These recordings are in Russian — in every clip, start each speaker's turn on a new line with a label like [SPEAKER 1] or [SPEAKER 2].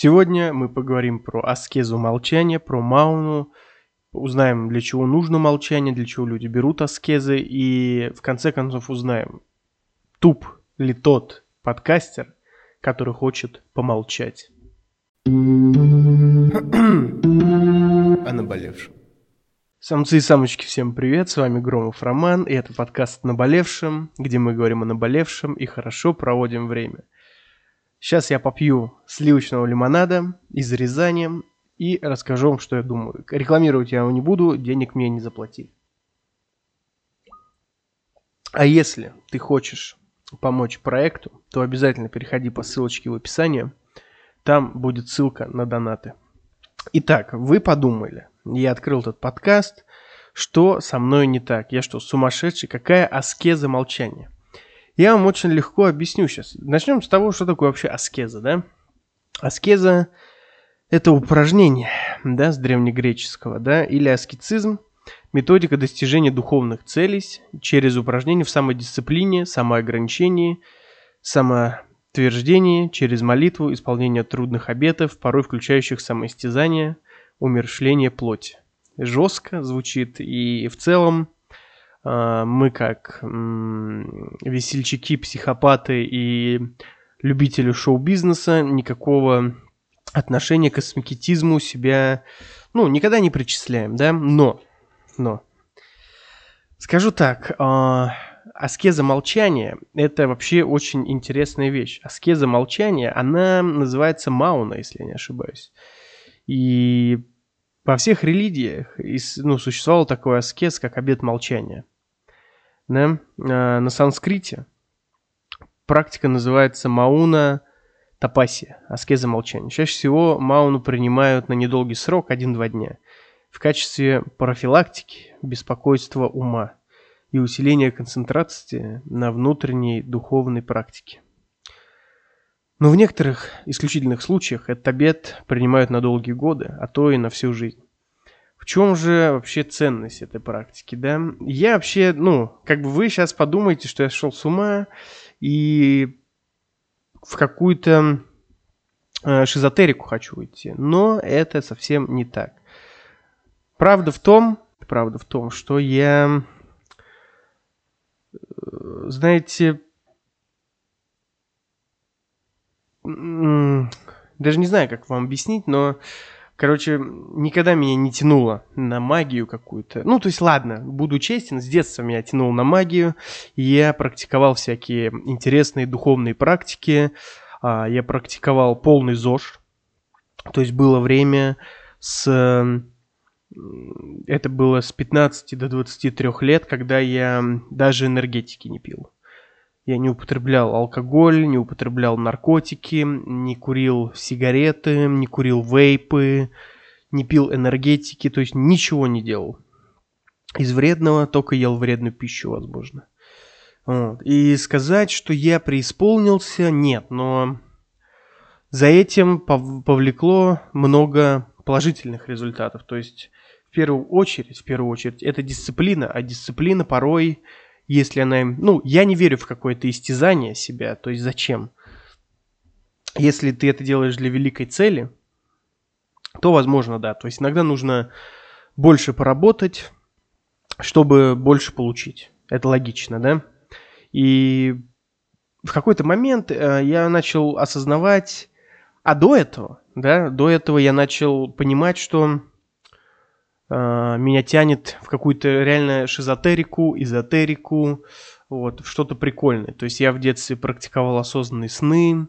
[SPEAKER 1] Сегодня мы поговорим про аскезу молчания, про мауну, узнаем, для чего нужно молчание, для чего люди берут аскезы, и в конце концов узнаем, туп ли тот подкастер, который хочет помолчать. О наболевшем. Самцы и самочки, всем привет, с вами Громов Роман, и это подкаст «Наболевшем», где мы говорим о наболевшем и хорошо проводим время. Сейчас я попью сливочного лимонада из Рязани и расскажу вам, что я думаю. Рекламировать я его не буду, денег мне не заплатили. А если ты хочешь помочь проекту, то обязательно переходи по ссылочке в описании. Там будет ссылка на донаты. Итак, вы подумали, я открыл этот подкаст, что со мной не так? Я что, сумасшедший? Какая аскеза молчания? Я вам очень легко объясню сейчас. Начнем с того, что такое вообще аскеза, да? Аскеза – это упражнение, да, с древнегреческого, да, или аскетизм – методика достижения духовных целей через упражнения в самодисциплине, самоограничении, самоутверждении, через молитву, исполнение трудных обетов, порой включающих самоистязание – умершление плоти. Жестко звучит, и в целом мы как весельчаки, психопаты и любители шоу-бизнеса никакого отношения к косметизму себя, ну, никогда не причисляем, да, но, но, скажу так, э, аскеза молчания – это вообще очень интересная вещь. Аскеза молчания, она называется мауна, если я не ошибаюсь. И во всех религиях ну, существовал такой аскез, как обет молчания. Да? А, на санскрите практика называется мауна тапасия, аскеза молчания. Чаще всего мауну принимают на недолгий срок, 1-2 дня, в качестве профилактики беспокойства ума и усиления концентрации на внутренней духовной практике. Но в некоторых исключительных случаях этот обед принимают на долгие годы, а то и на всю жизнь. В чем же вообще ценность этой практики, да? Я вообще, ну, как бы вы сейчас подумаете, что я шел с ума и в какую-то э, шизотерику хочу идти, но это совсем не так. Правда в том, правда в том, что я, э, знаете, даже не знаю, как вам объяснить, но, короче, никогда меня не тянуло на магию какую-то. Ну, то есть, ладно, буду честен, с детства меня тянуло на магию. Я практиковал всякие интересные духовные практики. А, я практиковал полный ЗОЖ. То есть было время с... Это было с 15 до 23 лет, когда я даже энергетики не пил. Я не употреблял алкоголь, не употреблял наркотики, не курил сигареты, не курил вейпы, не пил энергетики, то есть ничего не делал. Из вредного только ел вредную пищу, возможно. Вот. И сказать, что я преисполнился, нет, но за этим повлекло много положительных результатов. То есть, в первую очередь, в первую очередь, это дисциплина, а дисциплина порой если она им... Ну, я не верю в какое-то истязание себя, то есть зачем? Если ты это делаешь для великой цели, то возможно, да. То есть иногда нужно больше поработать, чтобы больше получить. Это логично, да? И в какой-то момент э, я начал осознавать, а до этого, да, до этого я начал понимать, что меня тянет в какую-то реально шизотерику, эзотерику, вот, что-то прикольное. То есть я в детстве практиковал осознанные сны,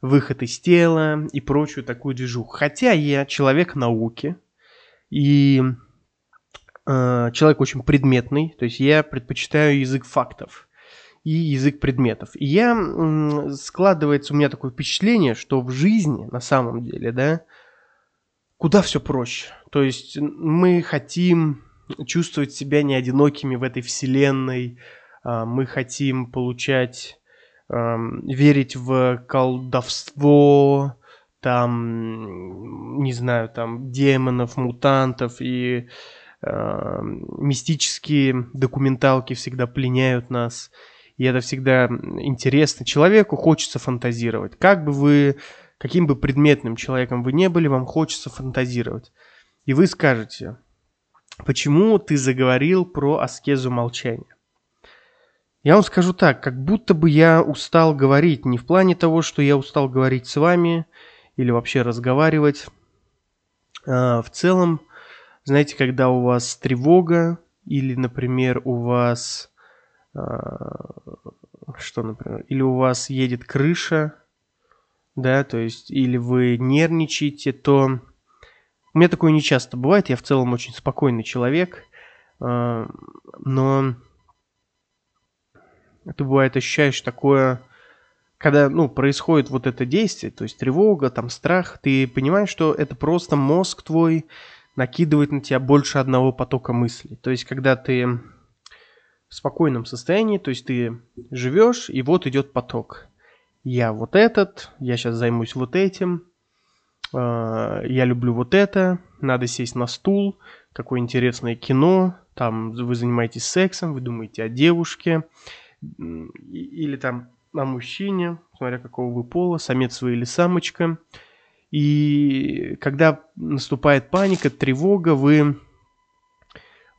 [SPEAKER 1] выход из тела и прочую такую движуху. Хотя я человек науки и э, человек очень предметный, то есть я предпочитаю язык фактов и язык предметов. И я, складывается у меня такое впечатление, что в жизни на самом деле, да, куда все проще. То есть мы хотим чувствовать себя не одинокими в этой вселенной, а, мы хотим получать, верить в колдовство, там, не знаю, там, демонов, мутантов и э, мистические документалки всегда пленяют нас. И это всегда интересно. Человеку хочется фантазировать. Как бы вы каким бы предметным человеком вы не были, вам хочется фантазировать. И вы скажете, почему ты заговорил про аскезу молчания? Я вам скажу так, как будто бы я устал говорить, не в плане того, что я устал говорить с вами или вообще разговаривать. А, в целом, знаете, когда у вас тревога или, например, у вас а, что, например, или у вас едет крыша, да, то есть, или вы нервничаете, то у меня такое не часто бывает, я в целом очень спокойный человек, а, но это бывает ощущаешь такое, когда, ну, происходит вот это действие, то есть тревога, там, страх, ты понимаешь, что это просто мозг твой накидывает на тебя больше одного потока мыслей. То есть, когда ты в спокойном состоянии, то есть ты живешь, и вот идет поток. Я вот этот, я сейчас займусь вот этим, а, я люблю вот это, надо сесть на стул, какое интересное кино, там вы занимаетесь сексом, вы думаете о девушке, или там о мужчине, смотря какого вы пола, самец вы или самочка. И когда наступает паника, тревога, вы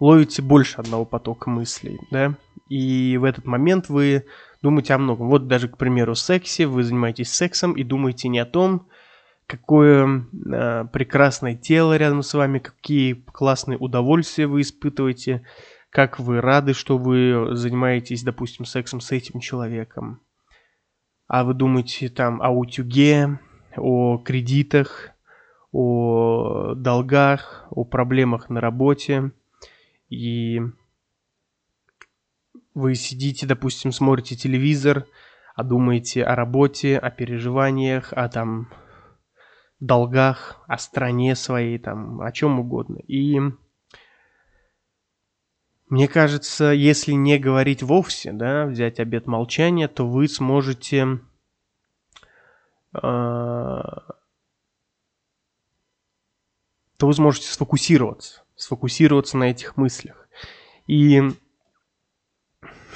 [SPEAKER 1] ловите больше одного потока мыслей, да, и в этот момент вы думаете о многом. Вот даже, к примеру, сексе, вы занимаетесь сексом и думаете не о том, какое э, прекрасное тело рядом с вами, какие классные удовольствия вы испытываете, как вы рады, что вы занимаетесь, допустим, сексом с этим человеком. А вы думаете там о утюге, о кредитах, о долгах, о проблемах на работе. И вы сидите, допустим, смотрите телевизор, а думаете о работе, о переживаниях, о там долгах, о стране своей, там, о чем угодно. И мне кажется, если не говорить вовсе, да, взять обед молчания, то вы сможете э, то вы сможете сфокусироваться, сфокусироваться на этих мыслях. И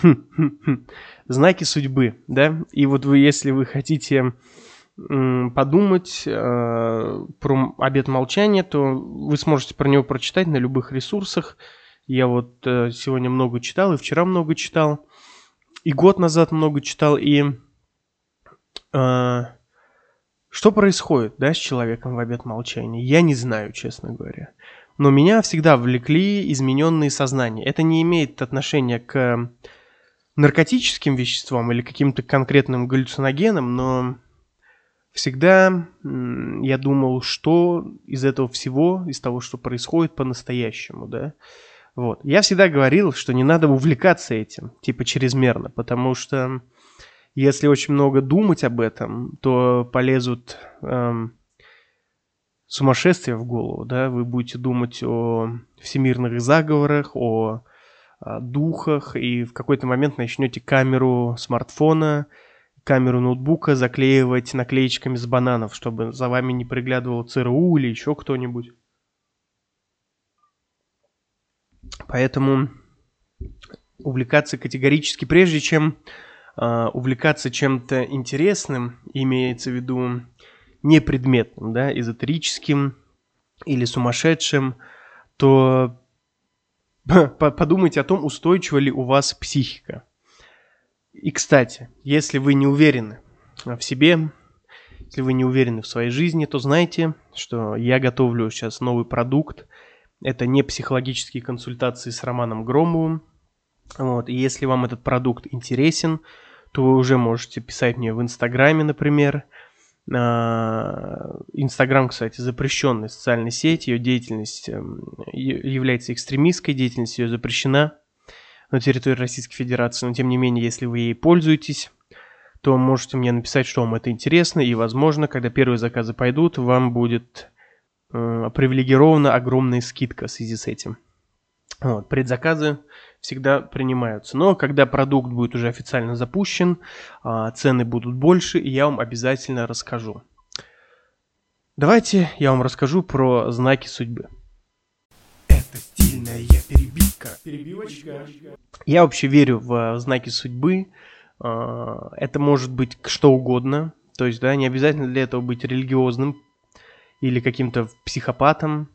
[SPEAKER 1] знаки судьбы, да, и вот вы, если вы хотите подумать э, про обед молчания, то вы сможете про него прочитать на любых ресурсах. Я вот э, сегодня много читал, и вчера много читал, и год назад много читал, и э, что происходит, да, с человеком в обед молчания, я не знаю, честно говоря. Но меня всегда влекли измененные сознания. Это не имеет отношения к наркотическим веществам или каким-то конкретным галлюциногенам, но всегда я думал, что из этого всего, из того, что происходит по-настоящему, да, вот. Я всегда говорил, что не надо увлекаться этим, типа чрезмерно, потому что если очень много думать об этом, то полезут эм, сумасшествия в голову, да, вы будете думать о всемирных заговорах, о духах, и в какой-то момент начнете камеру смартфона, камеру ноутбука заклеивать наклеечками с бананов, чтобы за вами не приглядывал ЦРУ или еще кто-нибудь. Поэтому увлекаться категорически, прежде чем э, увлекаться чем-то интересным, имеется в виду непредметным, да, эзотерическим или сумасшедшим, то подумайте о том, устойчива ли у вас психика. И, кстати, если вы не уверены в себе, если вы не уверены в своей жизни, то знайте, что я готовлю сейчас новый продукт – это не психологические консультации с Романом Громовым. Вот. И если вам этот продукт интересен, то вы уже можете писать мне в Инстаграме, например. А, Инстаграм, кстати, запрещенная социальная сеть, ее деятельность эм, является экстремистской, деятельность ее запрещена на территории Российской Федерации, но тем не менее, если вы ей пользуетесь, то можете мне написать, что вам это интересно, и, возможно, когда первые заказы пойдут, вам будет э, привилегирована огромная скидка в связи с этим. Вот, предзаказы всегда принимаются. Но когда продукт будет уже официально запущен, э, цены будут больше, и я вам обязательно расскажу. Давайте я вам расскажу про знаки судьбы. Это стильная перебивка. Перебивочка. Я вообще верю в знаки судьбы. А, это может быть что угодно. То есть, да, не обязательно для этого быть религиозным или каким-то психопатом.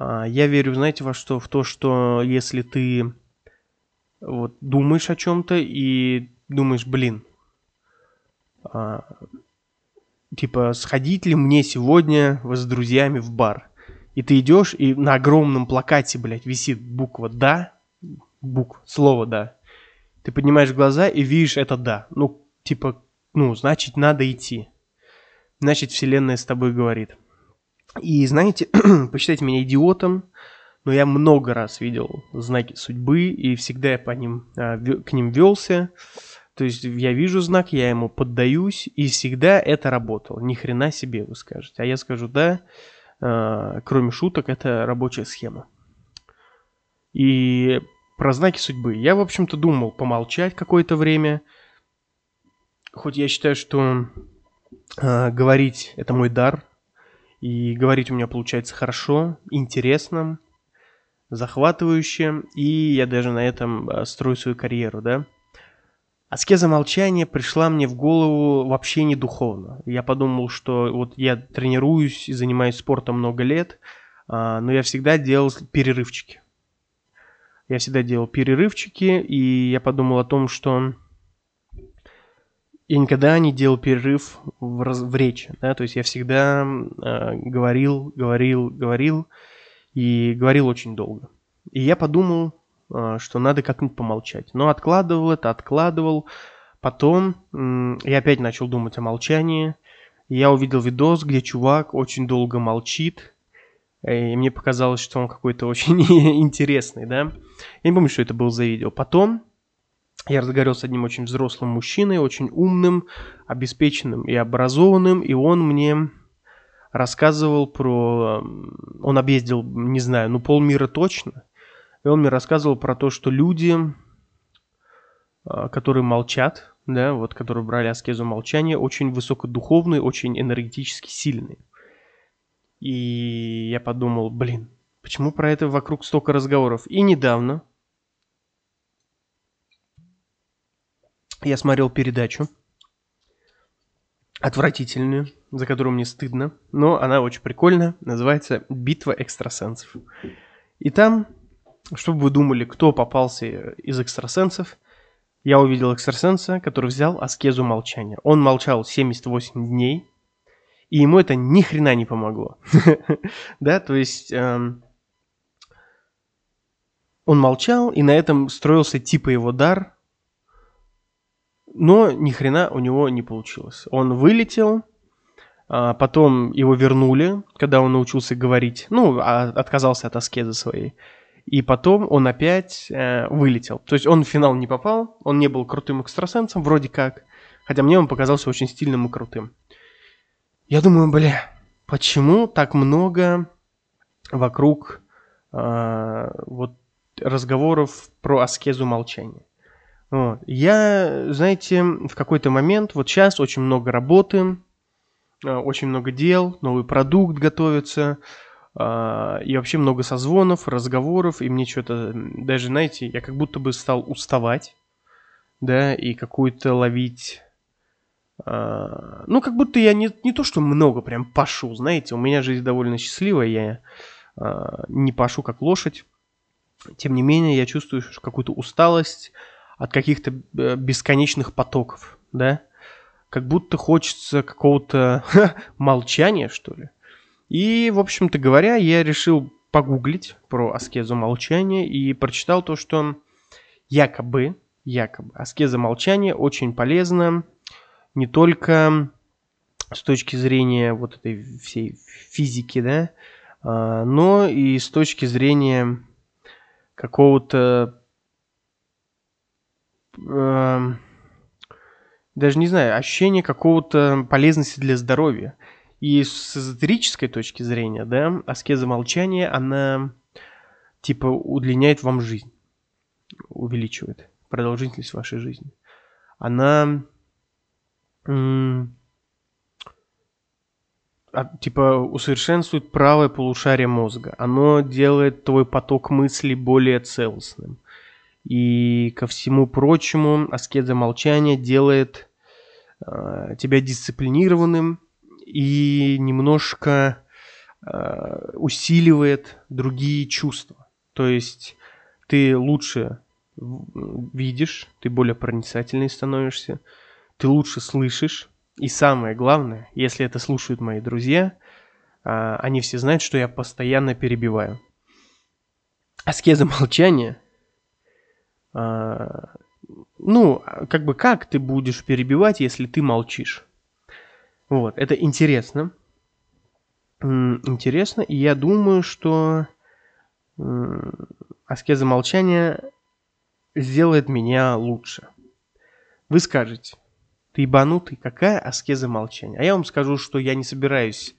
[SPEAKER 1] А, я верю, знаете, во что? В то, что если ты вот думаешь о чем-то и думаешь, блин, а, типа, сходить ли мне сегодня с друзьями в бар? И ты идешь, и на огромном плакате, блядь, висит буква «да», буква, слово «да». Ты поднимаешь глаза и видишь это «да». Ну, типа, ну, значит, надо идти. Значит, вселенная с тобой говорит. И знаете, посчитайте меня идиотом, но я много раз видел знаки судьбы, и всегда я по ним, а, к ним велся. То есть я вижу знак, я ему поддаюсь, и всегда это работало. Ни хрена себе, вы скажете. А я скажу, да, а, кроме шуток, это рабочая схема. И про знаки судьбы. Я, в общем-то, думал помолчать какое-то время. Хоть я считаю, что э, говорить это мой дар, и говорить у меня получается хорошо, интересно, захватывающе, и я даже на этом а, строю свою карьеру, да. Аскеза молчания пришла мне в голову вообще не духовно. Я подумал, что вот я тренируюсь и занимаюсь спортом много лет, а, но я всегда делал перерывчики. Я всегда делал перерывчики, и я подумал о том, что я никогда не делал перерыв в, раз, в речи, да, то есть я всегда э, говорил, говорил, говорил и говорил очень долго. И я подумал, э, что надо как-нибудь помолчать. Но откладывал это, откладывал. Потом э, я опять начал думать о молчании. Я увидел видос, где чувак очень долго молчит. И мне показалось, что он какой-то очень интересный, да. Я не помню, что это было за видео. Потом я разговаривал с одним очень взрослым мужчиной, очень умным, обеспеченным и образованным, и он мне рассказывал про... Он объездил, не знаю, ну полмира точно. И он мне рассказывал про то, что люди, а, которые молчат, да, вот, которые брали аскезу молчания, очень высокодуховные, очень энергетически сильные. И я подумал, блин, почему про это вокруг столько разговоров? И недавно я смотрел передачу отвратительную, за которую мне стыдно, но она очень прикольная, называется «Битва экстрасенсов». И там, чтобы вы думали, кто попался из экстрасенсов, я увидел экстрасенса, который взял аскезу молчания. Он молчал 78 дней, и ему это ни хрена не помогло. да, то есть эм, он молчал, и на этом строился типа его дар, но ни хрена у него не получилось. Он вылетел, а потом его вернули, когда он научился говорить, ну, а, отказался от аскезы своей. И потом он опять э, вылетел. То есть он в финал не попал, он не был крутым экстрасенсом, вроде как. Хотя мне он показался очень стильным и крутым. Я думаю, бля, почему так много вокруг э, вот разговоров про аскезу молчания? Я, знаете, в какой-то момент, вот сейчас очень много работы, а, очень много дел, новый продукт готовится, а, и вообще много созвонов, разговоров, и мне что-то, даже, знаете, я как будто бы стал уставать, да, и какую-то ловить... А, ну, как будто я не, не то, что много прям пашу, знаете, у меня жизнь довольно счастливая, я не пашу как лошадь, тем не менее, я чувствую какую-то усталость, от каких-то э, бесконечных потоков, да? Как будто хочется какого-то молчания, что ли. И, в общем-то говоря, я решил погуглить про аскезу молчания и прочитал то, что якобы, якобы аскеза молчания очень полезна не только с точки зрения вот этой всей физики, да, а, но и с точки зрения какого-то э, даже не знаю, ощущение какого-то полезности для здоровья. И с эзотерической точки зрения, да, аскеза молчания, она типа удлиняет вам жизнь, увеличивает продолжительность вашей жизни. Она а, типа усовершенствует правое полушарие мозга. Оно делает твой поток мыслей более целостным. И ко всему прочему, аскеза молчания делает э, тебя дисциплинированным и немножко э, усиливает другие чувства. То есть ты лучше видишь, ты более проницательный становишься, ты лучше слышишь. И самое главное, если это слушают мои друзья, а, они все знают, что я постоянно перебиваю. Аскеза молчания, ну, как бы как ты будешь перебивать, если ты молчишь? Вот, это интересно. Интересно, и я думаю, что аскеза молчания сделает меня лучше. Вы скажете, ты ебанутый, какая аскеза молчания? А я вам скажу, что я не собираюсь,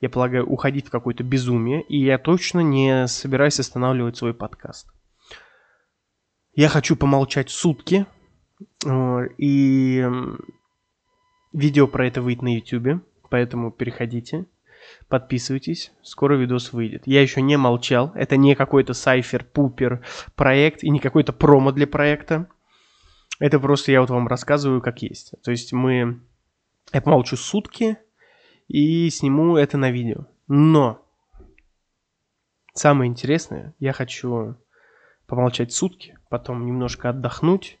[SPEAKER 1] я полагаю, уходить в какое-то безумие, и я точно не собираюсь останавливать свой подкаст. Я хочу помолчать сутки, и видео про это выйдет на YouTube, поэтому переходите. Подписывайтесь, скоро видос выйдет. Я еще не молчал, это не какой-то сайфер-пупер проект и не какой-то промо для проекта. Это просто я вот вам рассказываю как есть. То есть мы... Я помолчу сутки и сниму это на видео. Но самое интересное, я хочу помолчать сутки, потом немножко отдохнуть,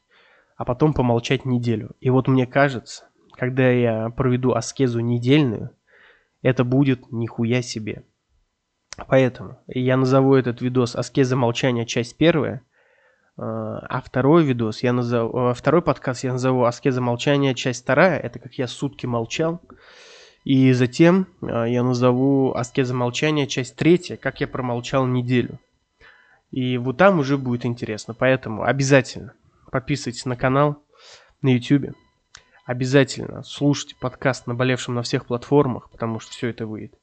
[SPEAKER 1] а потом помолчать неделю. И вот мне кажется, когда я проведу аскезу недельную, это будет нихуя себе. Поэтому я назову этот видос «Аскеза молчания. Часть первая», а, а второй видос, я назову, а, второй подкаст я назову «Аскеза молчания. Часть вторая». Это как я сутки молчал. И затем а, я назову «Аскеза молчания. Часть третья», как я промолчал неделю. И вот там уже будет интересно. Поэтому обязательно подписывайтесь на канал на YouTube. Обязательно слушайте подкаст «Наболевшим на всех платформах», потому что все это выйдет.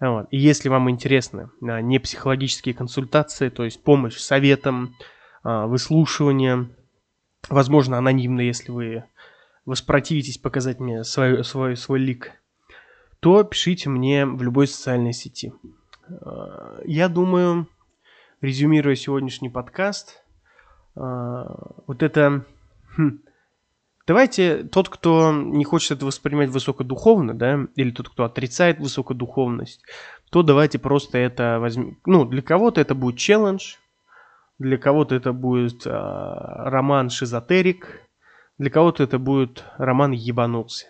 [SPEAKER 1] Вот. И если вам интересны а, не психологические консультации, то есть помощь советам, а, выслушивание, возможно, анонимно, если вы воспротивитесь показать мне свой, свой, свой лик, то пишите мне в любой социальной сети. А, я думаю, резюмируя сегодняшний подкаст, вот это... Хм, Давайте тот, кто не хочет это воспринимать высокодуховно, да, или тот, кто отрицает высокодуховность, то давайте просто это возьмем. Ну, для кого-то это будет челлендж, для кого-то это будет э, роман шизотерик, для кого-то это будет роман ебанулся.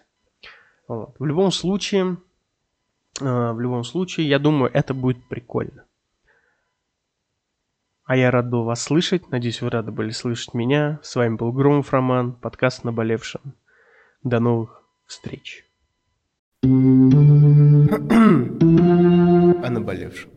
[SPEAKER 1] Вот. В любом случае, э, в любом случае, я думаю, это будет прикольно. А я рад был вас слышать. Надеюсь, вы рады были слышать меня. С вами был Громов Роман, подкаст «Наболевшим». До новых встреч. О наболевшем.